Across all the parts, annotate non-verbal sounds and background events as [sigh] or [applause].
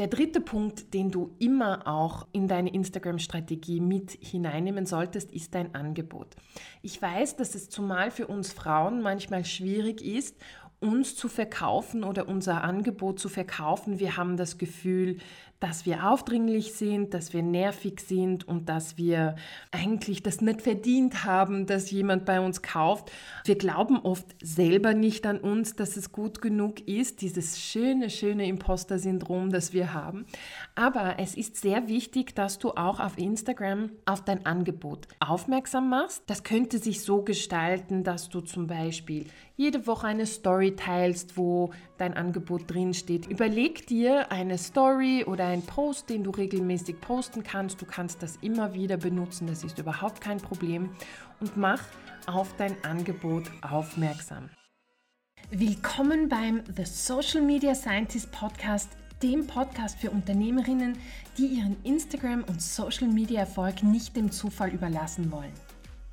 Der dritte Punkt, den du immer auch in deine Instagram-Strategie mit hineinnehmen solltest, ist dein Angebot. Ich weiß, dass es zumal für uns Frauen manchmal schwierig ist, uns zu verkaufen oder unser Angebot zu verkaufen. Wir haben das Gefühl, dass wir aufdringlich sind, dass wir nervig sind und dass wir eigentlich das nicht verdient haben, dass jemand bei uns kauft. Wir glauben oft selber nicht an uns, dass es gut genug ist, dieses schöne, schöne Imposter-Syndrom, das wir haben. Aber es ist sehr wichtig, dass du auch auf Instagram auf dein Angebot aufmerksam machst. Das könnte sich so gestalten, dass du zum Beispiel jede Woche eine Story teilst, wo dein Angebot drin steht. Überleg dir eine Story oder ein Post, den du regelmäßig posten kannst. Du kannst das immer wieder benutzen, das ist überhaupt kein Problem. Und mach auf dein Angebot aufmerksam. Willkommen beim The Social Media Scientist Podcast, dem Podcast für Unternehmerinnen, die ihren Instagram- und Social-Media-Erfolg nicht dem Zufall überlassen wollen.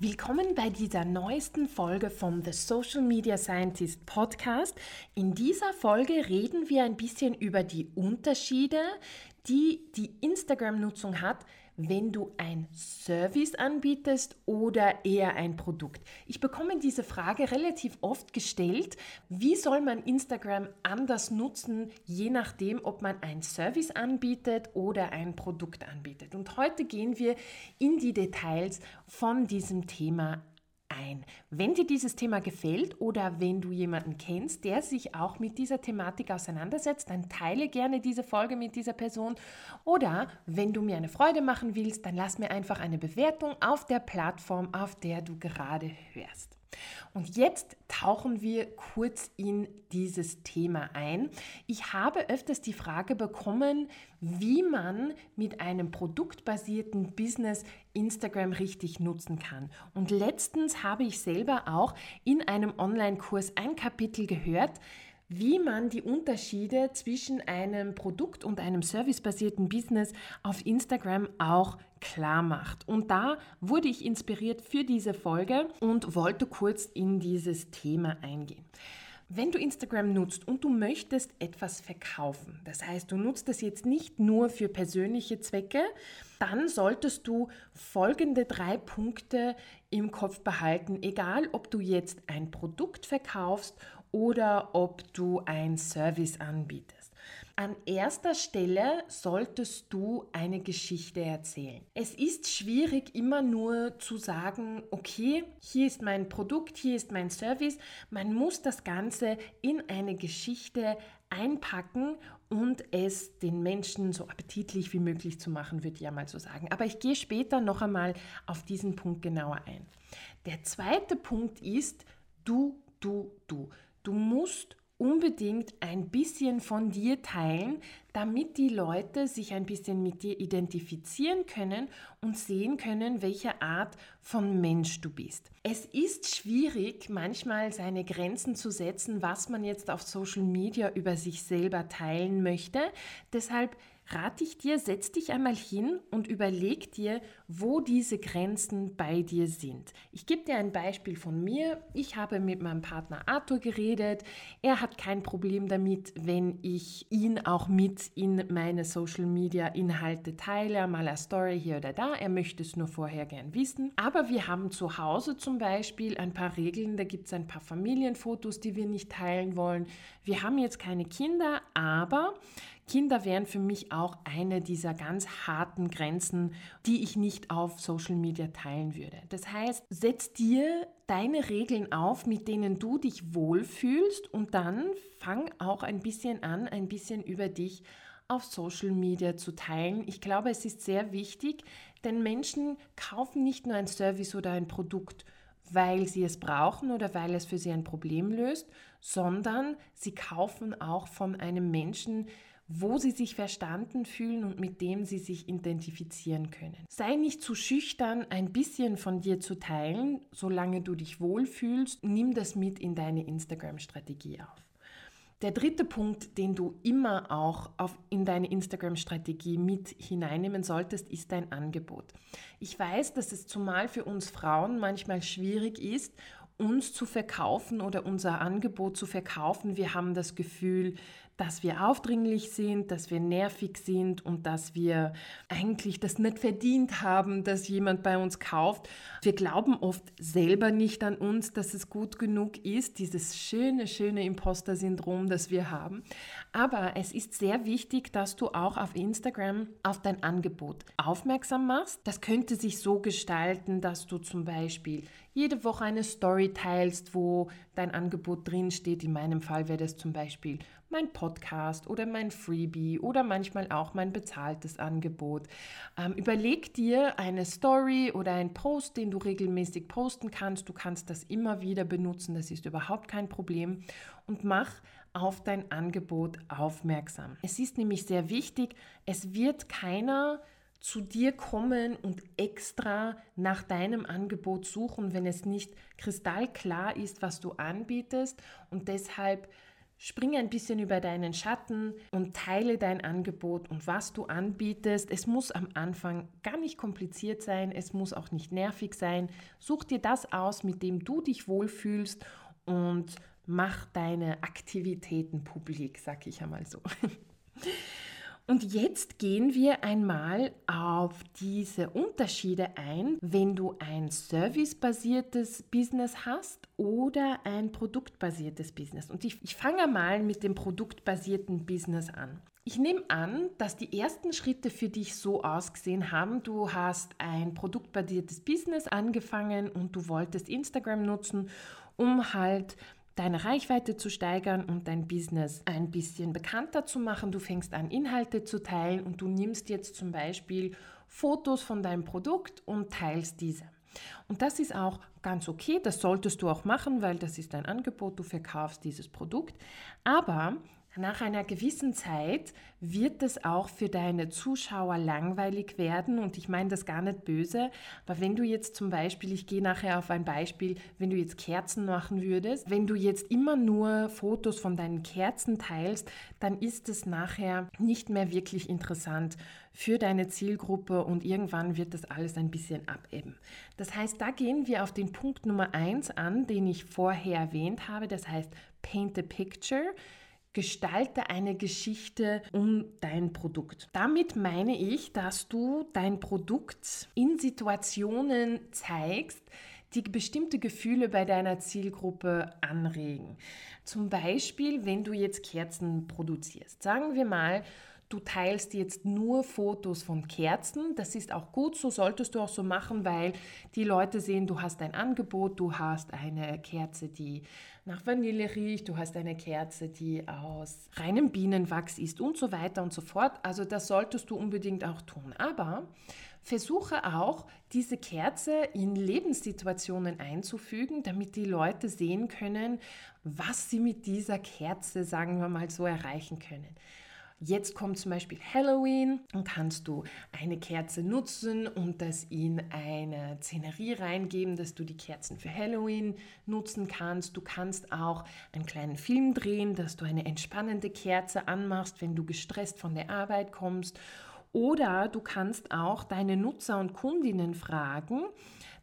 Willkommen bei dieser neuesten Folge vom The Social Media Scientist Podcast. In dieser Folge reden wir ein bisschen über die Unterschiede, die die Instagram-Nutzung hat, wenn du ein Service anbietest oder eher ein Produkt. Ich bekomme diese Frage relativ oft gestellt. Wie soll man Instagram anders nutzen, je nachdem, ob man ein Service anbietet oder ein Produkt anbietet? Und heute gehen wir in die Details von diesem Thema ein. Wenn dir dieses Thema gefällt oder wenn du jemanden kennst, der sich auch mit dieser Thematik auseinandersetzt, dann teile gerne diese Folge mit dieser Person. Oder wenn du mir eine Freude machen willst, dann lass mir einfach eine Bewertung auf der Plattform, auf der du gerade hörst. Und jetzt tauchen wir kurz in dieses Thema ein. Ich habe öfters die Frage bekommen, wie man mit einem produktbasierten Business Instagram richtig nutzen kann. Und letztens habe ich selber auch in einem Online-Kurs ein Kapitel gehört, wie man die Unterschiede zwischen einem Produkt und einem servicebasierten Business auf Instagram auch klar macht. Und da wurde ich inspiriert für diese Folge und wollte kurz in dieses Thema eingehen. Wenn du Instagram nutzt und du möchtest etwas verkaufen, das heißt, du nutzt das jetzt nicht nur für persönliche Zwecke, dann solltest du folgende drei Punkte im Kopf behalten, egal ob du jetzt ein Produkt verkaufst oder ob du ein Service anbietest. An erster Stelle solltest du eine Geschichte erzählen. Es ist schwierig immer nur zu sagen, okay, hier ist mein Produkt, hier ist mein Service. Man muss das Ganze in eine Geschichte einpacken und es den Menschen so appetitlich wie möglich zu machen, würde ich ja mal so sagen. Aber ich gehe später noch einmal auf diesen Punkt genauer ein. Der zweite Punkt ist du, du, du. Du musst unbedingt ein bisschen von dir teilen, damit die Leute sich ein bisschen mit dir identifizieren können und sehen können, welche Art von Mensch du bist. Es ist schwierig, manchmal seine Grenzen zu setzen, was man jetzt auf Social Media über sich selber teilen möchte. Deshalb rate ich dir, setz dich einmal hin und überleg dir, wo diese Grenzen bei dir sind. Ich gebe dir ein Beispiel von mir. Ich habe mit meinem Partner Arthur geredet. Er hat kein Problem damit, wenn ich ihn auch mit in meine Social Media Inhalte teile, mal eine Story hier oder da. Er möchte es nur vorher gern wissen. Aber wir haben zu Hause zum Beispiel ein paar Regeln. Da gibt es ein paar Familienfotos, die wir nicht teilen wollen. Wir haben jetzt keine Kinder, aber Kinder wären für mich auch eine dieser ganz harten Grenzen, die ich nicht auf Social Media teilen würde. Das heißt, setz dir deine Regeln auf, mit denen du dich wohlfühlst und dann fang auch ein bisschen an, ein bisschen über dich auf Social Media zu teilen. Ich glaube, es ist sehr wichtig, denn Menschen kaufen nicht nur ein Service oder ein Produkt, weil sie es brauchen oder weil es für sie ein Problem löst, sondern sie kaufen auch von einem Menschen, wo sie sich verstanden fühlen und mit dem sie sich identifizieren können. Sei nicht zu schüchtern, ein bisschen von dir zu teilen, solange du dich wohlfühlst. Nimm das mit in deine Instagram-Strategie auf. Der dritte Punkt, den du immer auch auf, in deine Instagram-Strategie mit hineinnehmen solltest, ist dein Angebot. Ich weiß, dass es zumal für uns Frauen manchmal schwierig ist, uns zu verkaufen oder unser Angebot zu verkaufen. Wir haben das Gefühl, dass wir aufdringlich sind, dass wir nervig sind und dass wir eigentlich das nicht verdient haben, dass jemand bei uns kauft. Wir glauben oft selber nicht an uns, dass es gut genug ist, dieses schöne, schöne Imposter-Syndrom, das wir haben. Aber es ist sehr wichtig, dass du auch auf Instagram auf dein Angebot aufmerksam machst. Das könnte sich so gestalten, dass du zum Beispiel jede Woche eine Story teilst, wo dein Angebot drin steht. In meinem Fall wäre das zum Beispiel mein Podcast oder mein Freebie oder manchmal auch mein bezahltes Angebot. Ähm, überleg dir eine Story oder ein Post, den du regelmäßig posten kannst. Du kannst das immer wieder benutzen, das ist überhaupt kein Problem. Und mach auf dein Angebot aufmerksam. Es ist nämlich sehr wichtig, es wird keiner zu dir kommen und extra nach deinem Angebot suchen, wenn es nicht kristallklar ist, was du anbietest. Und deshalb Springe ein bisschen über deinen Schatten und teile dein Angebot und was du anbietest. Es muss am Anfang gar nicht kompliziert sein, es muss auch nicht nervig sein. Such dir das aus, mit dem du dich wohlfühlst und mach deine Aktivitäten publik, sag ich einmal so. [laughs] Und jetzt gehen wir einmal auf diese Unterschiede ein, wenn du ein servicebasiertes Business hast oder ein produktbasiertes Business. Und ich, ich fange mal mit dem produktbasierten Business an. Ich nehme an, dass die ersten Schritte für dich so ausgesehen haben. Du hast ein produktbasiertes Business angefangen und du wolltest Instagram nutzen, um halt deine Reichweite zu steigern und dein Business ein bisschen bekannter zu machen. Du fängst an, Inhalte zu teilen und du nimmst jetzt zum Beispiel Fotos von deinem Produkt und teilst diese. Und das ist auch ganz okay, das solltest du auch machen, weil das ist dein Angebot, du verkaufst dieses Produkt. Aber nach einer gewissen Zeit wird es auch für deine Zuschauer langweilig werden und ich meine das gar nicht böse, aber wenn du jetzt zum Beispiel, ich gehe nachher auf ein Beispiel, wenn du jetzt Kerzen machen würdest, wenn du jetzt immer nur Fotos von deinen Kerzen teilst, dann ist es nachher nicht mehr wirklich interessant für deine Zielgruppe und irgendwann wird das alles ein bisschen abebben. Das heißt, da gehen wir auf den Punkt Nummer eins an, den ich vorher erwähnt habe, das heißt Paint the Picture. Gestalte eine Geschichte um dein Produkt. Damit meine ich, dass du dein Produkt in Situationen zeigst, die bestimmte Gefühle bei deiner Zielgruppe anregen. Zum Beispiel, wenn du jetzt Kerzen produzierst. Sagen wir mal, du teilst jetzt nur Fotos von Kerzen. Das ist auch gut, so solltest du auch so machen, weil die Leute sehen, du hast ein Angebot, du hast eine Kerze, die nach Vanille riecht, du hast eine Kerze, die aus reinem Bienenwachs ist und so weiter und so fort. Also das solltest du unbedingt auch tun. Aber versuche auch, diese Kerze in Lebenssituationen einzufügen, damit die Leute sehen können, was sie mit dieser Kerze, sagen wir mal so, erreichen können. Jetzt kommt zum Beispiel Halloween und kannst du eine Kerze nutzen und das in eine Szenerie reingeben, dass du die Kerzen für Halloween nutzen kannst. Du kannst auch einen kleinen Film drehen, dass du eine entspannende Kerze anmachst, wenn du gestresst von der Arbeit kommst. Oder du kannst auch deine Nutzer und Kundinnen fragen,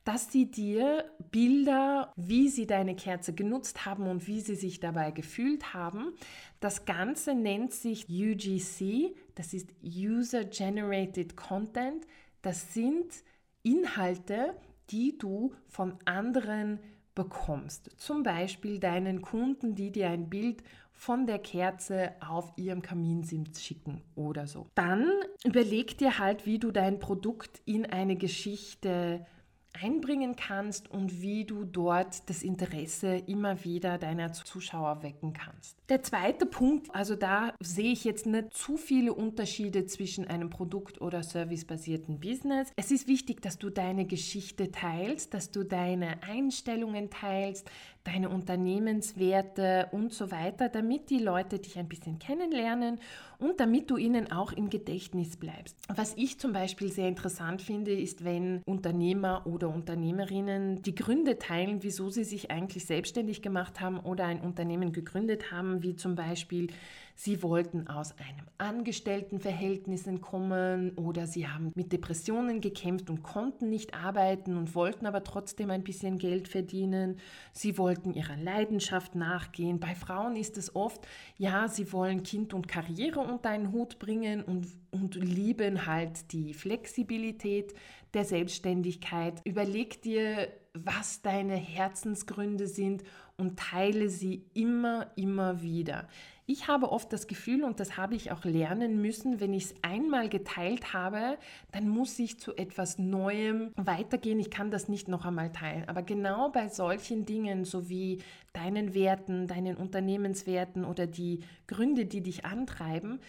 dass sie dir Bilder, wie sie deine Kerze genutzt haben und wie sie sich dabei gefühlt haben. Das Ganze nennt sich UGC, das ist User Generated Content. Das sind Inhalte, die du von anderen bekommst. Zum Beispiel deinen Kunden, die dir ein Bild von der Kerze auf ihrem Kaminsims schicken oder so. Dann überleg dir halt, wie du dein Produkt in eine Geschichte einbringen kannst und wie du dort das Interesse immer wieder deiner Zuschauer wecken kannst. Der zweite Punkt, also da sehe ich jetzt nicht zu viele Unterschiede zwischen einem Produkt- oder servicebasierten Business. Es ist wichtig, dass du deine Geschichte teilst, dass du deine Einstellungen teilst, deine Unternehmenswerte und so weiter, damit die Leute dich ein bisschen kennenlernen und damit du ihnen auch im Gedächtnis bleibst. Was ich zum Beispiel sehr interessant finde, ist, wenn Unternehmer oder Unternehmerinnen die Gründe teilen, wieso sie sich eigentlich selbstständig gemacht haben oder ein Unternehmen gegründet haben, wie zum Beispiel Sie wollten aus einem Angestelltenverhältnis entkommen oder sie haben mit Depressionen gekämpft und konnten nicht arbeiten und wollten aber trotzdem ein bisschen Geld verdienen. Sie wollten ihrer Leidenschaft nachgehen. Bei Frauen ist es oft, ja, sie wollen Kind und Karriere unter einen Hut bringen und, und lieben halt die Flexibilität der Selbstständigkeit. Überleg dir, was deine Herzensgründe sind und teile sie immer, immer wieder. Ich habe oft das Gefühl, und das habe ich auch lernen müssen, wenn ich es einmal geteilt habe, dann muss ich zu etwas Neuem weitergehen. Ich kann das nicht noch einmal teilen. Aber genau bei solchen Dingen, so wie deinen Werten, deinen Unternehmenswerten oder die Gründe, die dich antreiben,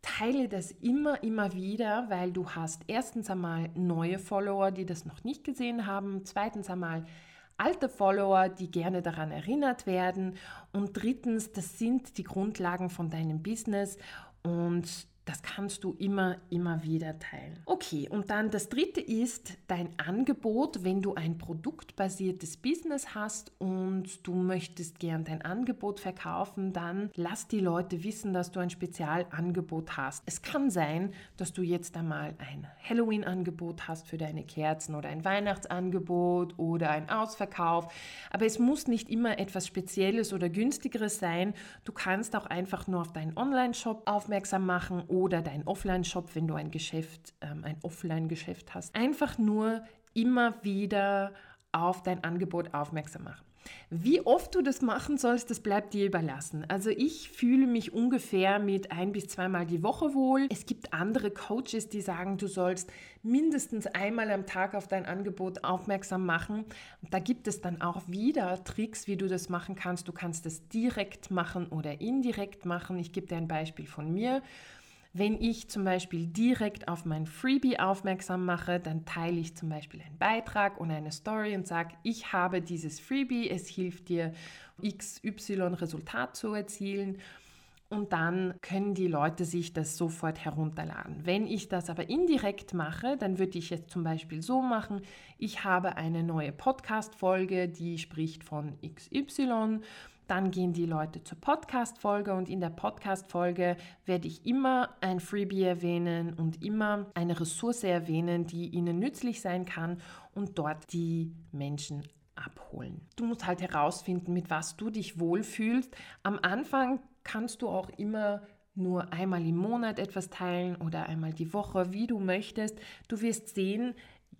teile das immer, immer wieder, weil du hast erstens einmal neue Follower, die das noch nicht gesehen haben, zweitens einmal alte Follower, die gerne daran erinnert werden. Und drittens, das sind die Grundlagen von deinem Business. Und das kannst du immer, immer wieder teilen. Okay, und dann das dritte ist dein Angebot, wenn du ein produktbasiertes Business hast und du möchtest gern dein Angebot verkaufen, dann lass die Leute wissen, dass du ein Spezialangebot hast. Es kann sein, dass du jetzt einmal ein Halloween-Angebot hast für deine Kerzen oder ein Weihnachtsangebot oder ein Ausverkauf, aber es muss nicht immer etwas Spezielles oder günstigeres sein. Du kannst auch einfach nur auf deinen Online-Shop aufmerksam machen oder dein Offline-Shop, wenn du ein Geschäft, ähm, ein Offline-Geschäft hast. Einfach nur immer wieder auf dein Angebot aufmerksam machen. Wie oft du das machen sollst, das bleibt dir überlassen. Also ich fühle mich ungefähr mit ein bis zweimal die Woche wohl. Es gibt andere Coaches, die sagen, du sollst mindestens einmal am Tag auf dein Angebot aufmerksam machen. da gibt es dann auch wieder Tricks, wie du das machen kannst. Du kannst es direkt machen oder indirekt machen. Ich gebe dir ein Beispiel von mir. Wenn ich zum Beispiel direkt auf mein Freebie aufmerksam mache, dann teile ich zum Beispiel einen Beitrag und eine Story und sage, ich habe dieses Freebie, es hilft dir, XY Resultat zu erzielen. Und dann können die Leute sich das sofort herunterladen. Wenn ich das aber indirekt mache, dann würde ich jetzt zum Beispiel so machen, ich habe eine neue Podcast-Folge, die spricht von XY dann gehen die Leute zur Podcast-Folge und in der Podcast-Folge werde ich immer ein Freebie erwähnen und immer eine Ressource erwähnen, die ihnen nützlich sein kann und dort die Menschen abholen. Du musst halt herausfinden, mit was du dich wohlfühlst. Am Anfang kannst du auch immer nur einmal im Monat etwas teilen oder einmal die Woche, wie du möchtest. Du wirst sehen,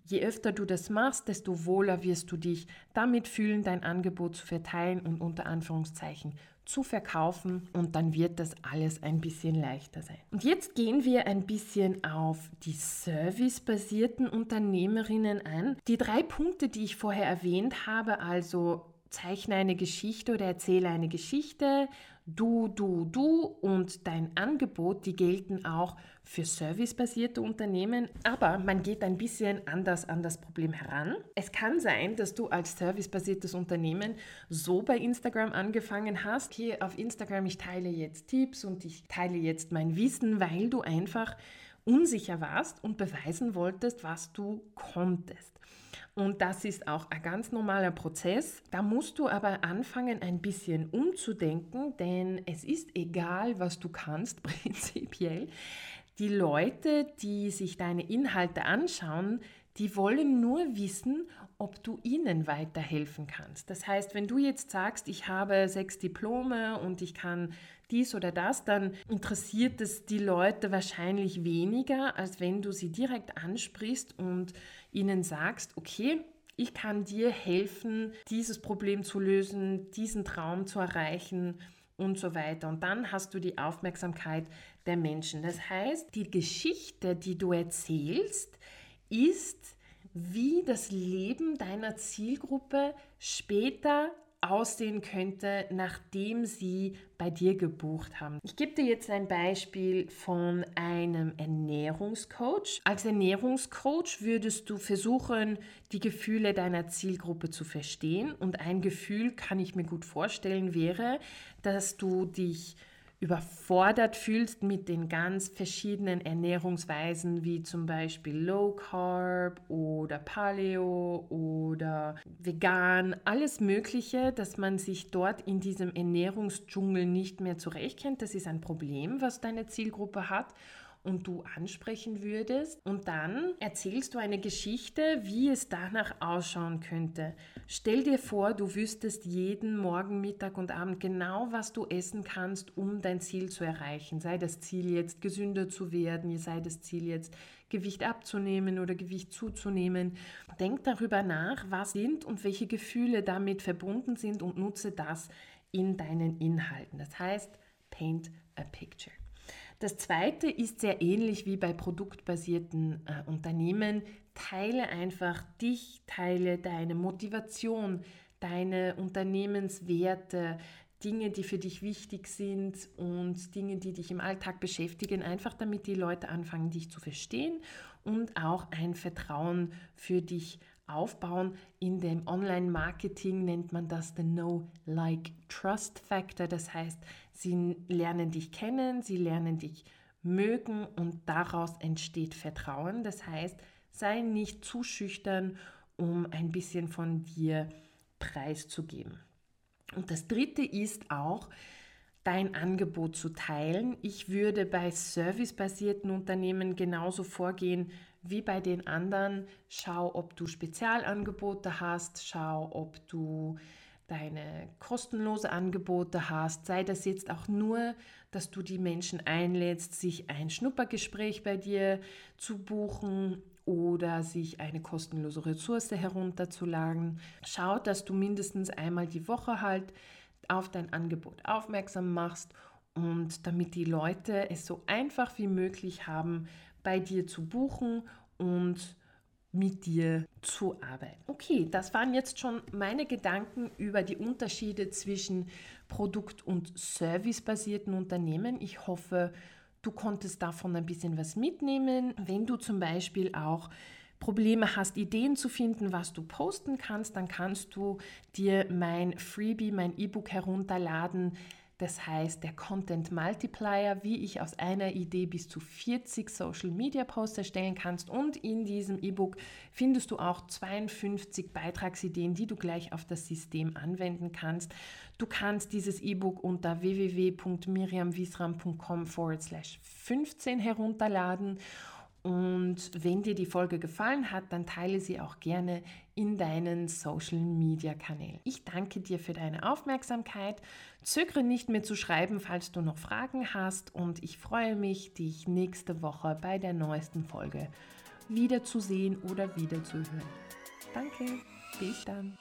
Je öfter du das machst, desto wohler wirst du dich damit fühlen, dein Angebot zu verteilen und unter Anführungszeichen zu verkaufen und dann wird das alles ein bisschen leichter sein. Und jetzt gehen wir ein bisschen auf die servicebasierten Unternehmerinnen ein. Die drei Punkte, die ich vorher erwähnt habe, also zeichne eine Geschichte oder erzähle eine Geschichte, du, du, du und dein Angebot, die gelten auch für servicebasierte Unternehmen, aber man geht ein bisschen anders an das Problem heran. Es kann sein, dass du als servicebasiertes Unternehmen so bei Instagram angefangen hast, hier auf Instagram, ich teile jetzt Tipps und ich teile jetzt mein Wissen, weil du einfach unsicher warst und beweisen wolltest, was du konntest. Und das ist auch ein ganz normaler Prozess. Da musst du aber anfangen, ein bisschen umzudenken, denn es ist egal, was du kannst, [laughs] prinzipiell. Die Leute, die sich deine Inhalte anschauen, die wollen nur wissen, ob du ihnen weiterhelfen kannst. Das heißt, wenn du jetzt sagst, ich habe sechs Diplome und ich kann dies oder das, dann interessiert es die Leute wahrscheinlich weniger, als wenn du sie direkt ansprichst und ihnen sagst, okay, ich kann dir helfen, dieses Problem zu lösen, diesen Traum zu erreichen und so weiter. Und dann hast du die Aufmerksamkeit der Menschen. Das heißt, die Geschichte, die du erzählst, ist, wie das Leben deiner Zielgruppe später aussehen könnte, nachdem sie bei dir gebucht haben. Ich gebe dir jetzt ein Beispiel von einem Ernährungscoach. Als Ernährungscoach würdest du versuchen, die Gefühle deiner Zielgruppe zu verstehen. Und ein Gefühl, kann ich mir gut vorstellen, wäre, dass du dich überfordert fühlst mit den ganz verschiedenen Ernährungsweisen, wie zum Beispiel Low Carb oder Paleo oder vegan, alles Mögliche, dass man sich dort in diesem Ernährungsdschungel nicht mehr zurechtkennt. Das ist ein Problem, was deine Zielgruppe hat und du ansprechen würdest. Und dann erzählst du eine Geschichte, wie es danach ausschauen könnte. Stell dir vor, du wüsstest jeden Morgen, Mittag und Abend genau, was du essen kannst, um dein Ziel zu erreichen. Sei das Ziel jetzt gesünder zu werden, sei das Ziel jetzt Gewicht abzunehmen oder Gewicht zuzunehmen. Denk darüber nach, was sind und welche Gefühle damit verbunden sind und nutze das in deinen Inhalten. Das heißt, paint a picture. Das zweite ist sehr ähnlich wie bei produktbasierten äh, Unternehmen. Teile einfach dich, teile deine Motivation, deine Unternehmenswerte, Dinge, die für dich wichtig sind und Dinge, die dich im Alltag beschäftigen, einfach damit die Leute anfangen, dich zu verstehen und auch ein Vertrauen für dich aufbauen. In dem Online-Marketing nennt man das den Know-Like-Trust-Factor. Das heißt, sie lernen dich kennen, sie lernen dich mögen und daraus entsteht Vertrauen. Das heißt, sei nicht zu schüchtern, um ein bisschen von dir preiszugeben. Und das Dritte ist auch, dein Angebot zu teilen. Ich würde bei servicebasierten Unternehmen genauso vorgehen wie bei den anderen. Schau, ob du Spezialangebote hast, schau, ob du deine kostenlose Angebote hast, sei das jetzt auch nur, dass du die Menschen einlädst, sich ein Schnuppergespräch bei dir zu buchen oder sich eine kostenlose Ressource herunterzuladen. Schau, dass du mindestens einmal die Woche halt auf dein Angebot aufmerksam machst und damit die Leute es so einfach wie möglich haben, bei dir zu buchen und mit dir zu arbeiten. Okay, das waren jetzt schon meine Gedanken über die Unterschiede zwischen Produkt- und Servicebasierten Unternehmen. Ich hoffe, du konntest davon ein bisschen was mitnehmen. Wenn du zum Beispiel auch Probleme hast, Ideen zu finden, was du posten kannst, dann kannst du dir mein Freebie, mein E-Book herunterladen. Das heißt, der Content Multiplier, wie ich aus einer Idee bis zu 40 Social Media Posts erstellen kannst. Und in diesem E-Book findest du auch 52 Beitragsideen, die du gleich auf das System anwenden kannst. Du kannst dieses E-Book unter www.miriamwiesram.com forward slash 15 herunterladen. Und wenn dir die Folge gefallen hat, dann teile sie auch gerne in deinen Social Media Kanälen. Ich danke dir für deine Aufmerksamkeit. Zögere nicht mehr zu schreiben, falls du noch Fragen hast. Und ich freue mich, dich nächste Woche bei der neuesten Folge wiederzusehen oder wiederzuhören. Danke, bis dann.